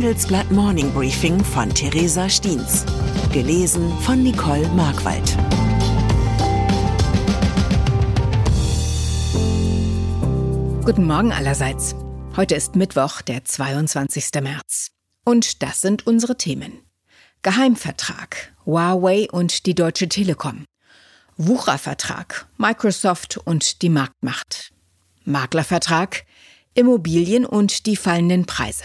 Handelsblatt Morning Briefing von Theresa Stiens. Gelesen von Nicole Markwald. Guten Morgen allerseits. Heute ist Mittwoch, der 22. März. Und das sind unsere Themen. Geheimvertrag, Huawei und die Deutsche Telekom. Wuchervertrag, Microsoft und die Marktmacht. Maklervertrag, Immobilien und die fallenden Preise.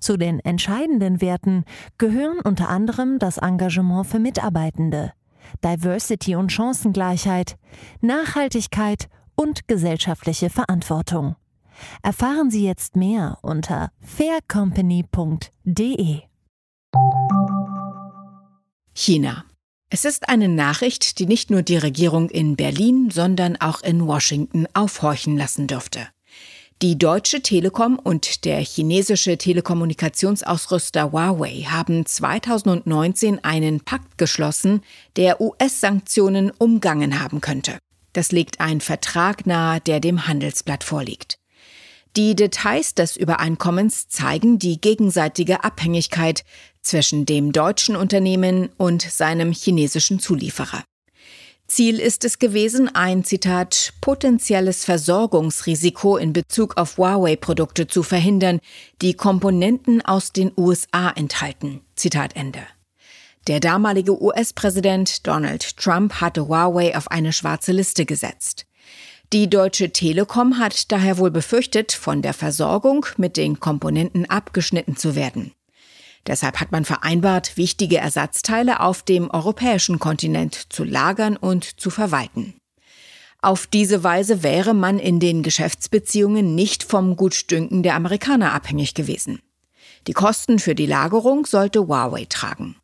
Zu den entscheidenden Werten gehören unter anderem das Engagement für Mitarbeitende, Diversity und Chancengleichheit, Nachhaltigkeit und gesellschaftliche Verantwortung. Erfahren Sie jetzt mehr unter faircompany.de. China. Es ist eine Nachricht, die nicht nur die Regierung in Berlin, sondern auch in Washington aufhorchen lassen dürfte. Die Deutsche Telekom und der chinesische Telekommunikationsausrüster Huawei haben 2019 einen Pakt geschlossen, der US-Sanktionen umgangen haben könnte. Das legt ein Vertrag nahe, der dem Handelsblatt vorliegt. Die Details des Übereinkommens zeigen die gegenseitige Abhängigkeit zwischen dem deutschen Unternehmen und seinem chinesischen Zulieferer. Ziel ist es gewesen, ein Zitat potenzielles Versorgungsrisiko in Bezug auf Huawei-Produkte zu verhindern, die Komponenten aus den USA enthalten. Zitat Ende. Der damalige US-Präsident Donald Trump hatte Huawei auf eine schwarze Liste gesetzt. Die Deutsche Telekom hat daher wohl befürchtet, von der Versorgung mit den Komponenten abgeschnitten zu werden. Deshalb hat man vereinbart, wichtige Ersatzteile auf dem europäischen Kontinent zu lagern und zu verwalten. Auf diese Weise wäre man in den Geschäftsbeziehungen nicht vom Gutdünken der Amerikaner abhängig gewesen. Die Kosten für die Lagerung sollte Huawei tragen.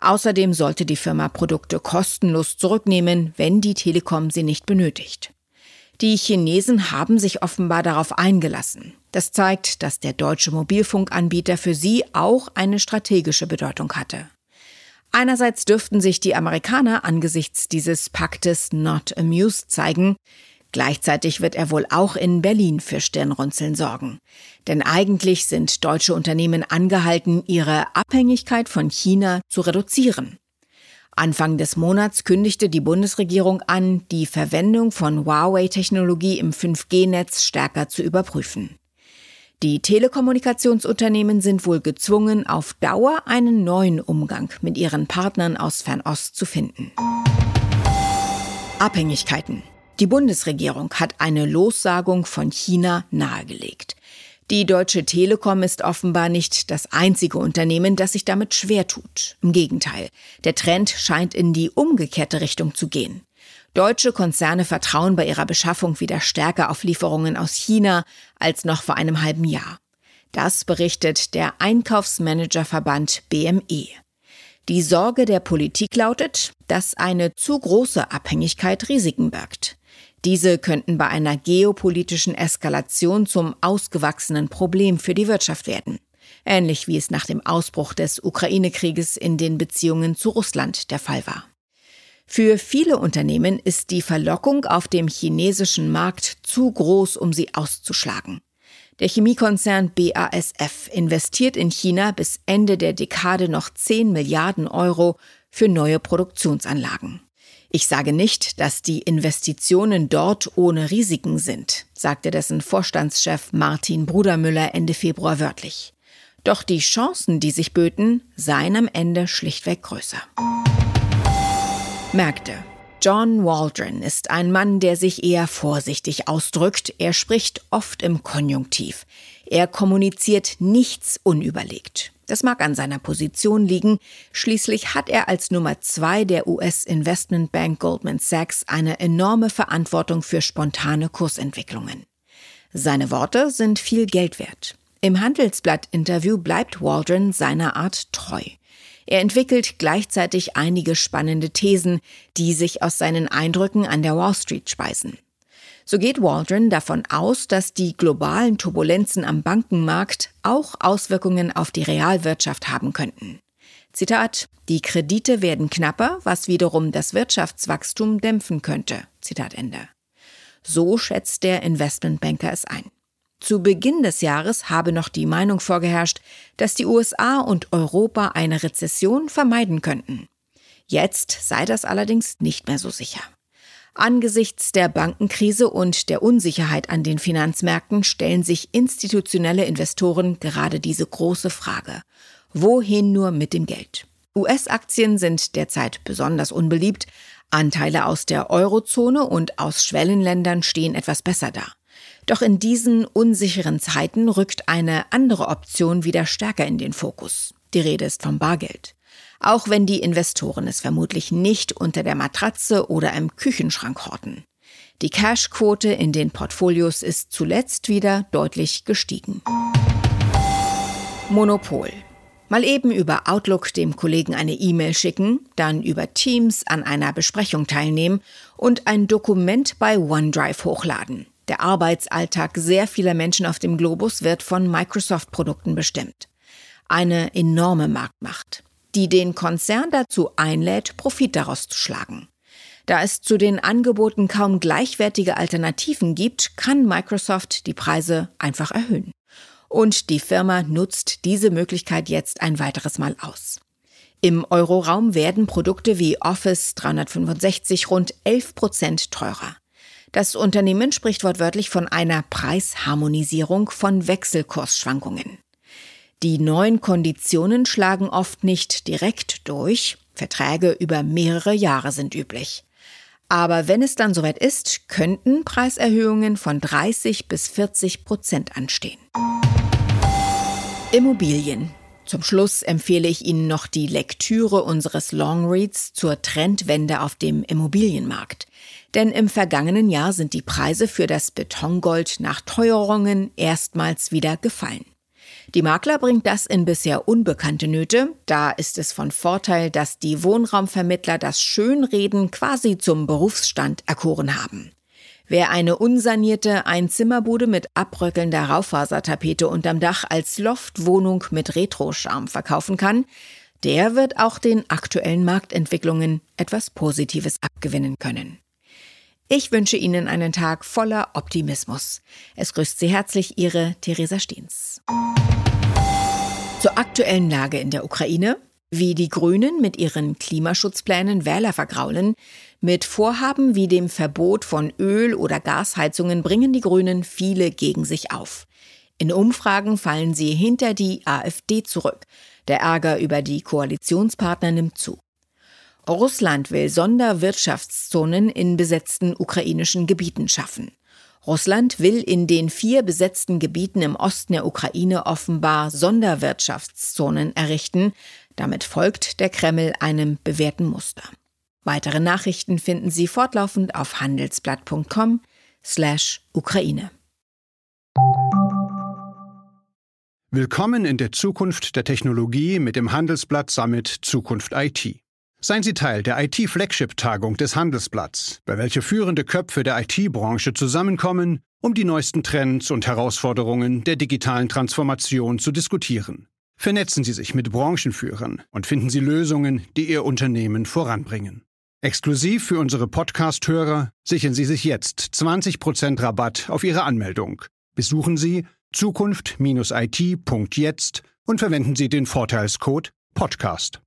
Außerdem sollte die Firma Produkte kostenlos zurücknehmen, wenn die Telekom sie nicht benötigt. Die Chinesen haben sich offenbar darauf eingelassen. Das zeigt, dass der deutsche Mobilfunkanbieter für sie auch eine strategische Bedeutung hatte. Einerseits dürften sich die Amerikaner angesichts dieses Paktes not amused zeigen, Gleichzeitig wird er wohl auch in Berlin für Stirnrunzeln sorgen. Denn eigentlich sind deutsche Unternehmen angehalten, ihre Abhängigkeit von China zu reduzieren. Anfang des Monats kündigte die Bundesregierung an, die Verwendung von Huawei-Technologie im 5G-Netz stärker zu überprüfen. Die Telekommunikationsunternehmen sind wohl gezwungen, auf Dauer einen neuen Umgang mit ihren Partnern aus Fernost zu finden. Abhängigkeiten. Die Bundesregierung hat eine Lossagung von China nahegelegt. Die Deutsche Telekom ist offenbar nicht das einzige Unternehmen, das sich damit schwer tut. Im Gegenteil, der Trend scheint in die umgekehrte Richtung zu gehen. Deutsche Konzerne vertrauen bei ihrer Beschaffung wieder stärker auf Lieferungen aus China als noch vor einem halben Jahr. Das berichtet der Einkaufsmanagerverband BME. Die Sorge der Politik lautet, dass eine zu große Abhängigkeit Risiken birgt. Diese könnten bei einer geopolitischen Eskalation zum ausgewachsenen Problem für die Wirtschaft werden. Ähnlich wie es nach dem Ausbruch des Ukraine-Krieges in den Beziehungen zu Russland der Fall war. Für viele Unternehmen ist die Verlockung auf dem chinesischen Markt zu groß, um sie auszuschlagen. Der Chemiekonzern BASF investiert in China bis Ende der Dekade noch 10 Milliarden Euro für neue Produktionsanlagen. Ich sage nicht, dass die Investitionen dort ohne Risiken sind, sagte dessen Vorstandschef Martin Brudermüller Ende Februar wörtlich. Doch die Chancen, die sich böten, seien am Ende schlichtweg größer. Märkte. John Waldron ist ein Mann, der sich eher vorsichtig ausdrückt. Er spricht oft im Konjunktiv. Er kommuniziert nichts unüberlegt. Das mag an seiner Position liegen. Schließlich hat er als Nummer zwei der US-Investmentbank Goldman Sachs eine enorme Verantwortung für spontane Kursentwicklungen. Seine Worte sind viel Geld wert. Im Handelsblatt-Interview bleibt Waldron seiner Art treu. Er entwickelt gleichzeitig einige spannende Thesen, die sich aus seinen Eindrücken an der Wall Street speisen. So geht Waldron davon aus, dass die globalen Turbulenzen am Bankenmarkt auch Auswirkungen auf die Realwirtschaft haben könnten. Zitat, die Kredite werden knapper, was wiederum das Wirtschaftswachstum dämpfen könnte. Zitat Ende. So schätzt der Investmentbanker es ein. Zu Beginn des Jahres habe noch die Meinung vorgeherrscht, dass die USA und Europa eine Rezession vermeiden könnten. Jetzt sei das allerdings nicht mehr so sicher. Angesichts der Bankenkrise und der Unsicherheit an den Finanzmärkten stellen sich institutionelle Investoren gerade diese große Frage. Wohin nur mit dem Geld? US-Aktien sind derzeit besonders unbeliebt. Anteile aus der Eurozone und aus Schwellenländern stehen etwas besser da. Doch in diesen unsicheren Zeiten rückt eine andere Option wieder stärker in den Fokus. Die Rede ist vom Bargeld. Auch wenn die Investoren es vermutlich nicht unter der Matratze oder im Küchenschrank horten. Die Cashquote in den Portfolios ist zuletzt wieder deutlich gestiegen. Monopol. Mal eben über Outlook dem Kollegen eine E-Mail schicken, dann über Teams an einer Besprechung teilnehmen und ein Dokument bei OneDrive hochladen. Der Arbeitsalltag sehr vieler Menschen auf dem Globus wird von Microsoft-Produkten bestimmt. Eine enorme Marktmacht, die den Konzern dazu einlädt, Profit daraus zu schlagen. Da es zu den Angeboten kaum gleichwertige Alternativen gibt, kann Microsoft die Preise einfach erhöhen. Und die Firma nutzt diese Möglichkeit jetzt ein weiteres Mal aus. Im Euroraum werden Produkte wie Office 365 rund 11 Prozent teurer. Das Unternehmen spricht wortwörtlich von einer Preisharmonisierung von Wechselkursschwankungen. Die neuen Konditionen schlagen oft nicht direkt durch. Verträge über mehrere Jahre sind üblich. Aber wenn es dann soweit ist, könnten Preiserhöhungen von 30 bis 40 Prozent anstehen. Immobilien. Zum Schluss empfehle ich Ihnen noch die Lektüre unseres Longreads zur Trendwende auf dem Immobilienmarkt. Denn im vergangenen Jahr sind die Preise für das Betongold nach Teuerungen erstmals wieder gefallen. Die Makler bringt das in bisher unbekannte Nöte. Da ist es von Vorteil, dass die Wohnraumvermittler das Schönreden quasi zum Berufsstand erkoren haben. Wer eine unsanierte Einzimmerbude mit abbröckelnder Raufasertapete unterm Dach als Loftwohnung mit Retro-Charme verkaufen kann, der wird auch den aktuellen Marktentwicklungen etwas Positives abgewinnen können. Ich wünsche Ihnen einen Tag voller Optimismus. Es grüßt Sie herzlich Ihre Theresa Steens. Zur aktuellen Lage in der Ukraine, wie die Grünen mit ihren Klimaschutzplänen Wähler vergraulen, mit Vorhaben wie dem Verbot von Öl- oder Gasheizungen bringen die Grünen viele gegen sich auf. In Umfragen fallen sie hinter die AfD zurück. Der Ärger über die Koalitionspartner nimmt zu. Russland will Sonderwirtschaftszonen in besetzten ukrainischen Gebieten schaffen. Russland will in den vier besetzten Gebieten im Osten der Ukraine offenbar Sonderwirtschaftszonen errichten. Damit folgt der Kreml einem bewährten Muster. Weitere Nachrichten finden Sie fortlaufend auf handelsblatt.com slash Ukraine. Willkommen in der Zukunft der Technologie mit dem Handelsblatt Summit Zukunft IT. Seien Sie Teil der IT-Flagship-Tagung des Handelsblatts, bei welcher führende Köpfe der IT-Branche zusammenkommen, um die neuesten Trends und Herausforderungen der digitalen Transformation zu diskutieren. Vernetzen Sie sich mit Branchenführern und finden Sie Lösungen, die Ihr Unternehmen voranbringen. Exklusiv für unsere Podcast-Hörer sichern Sie sich jetzt 20% Rabatt auf Ihre Anmeldung. Besuchen Sie zukunft-it.jetzt und verwenden Sie den Vorteilscode Podcast.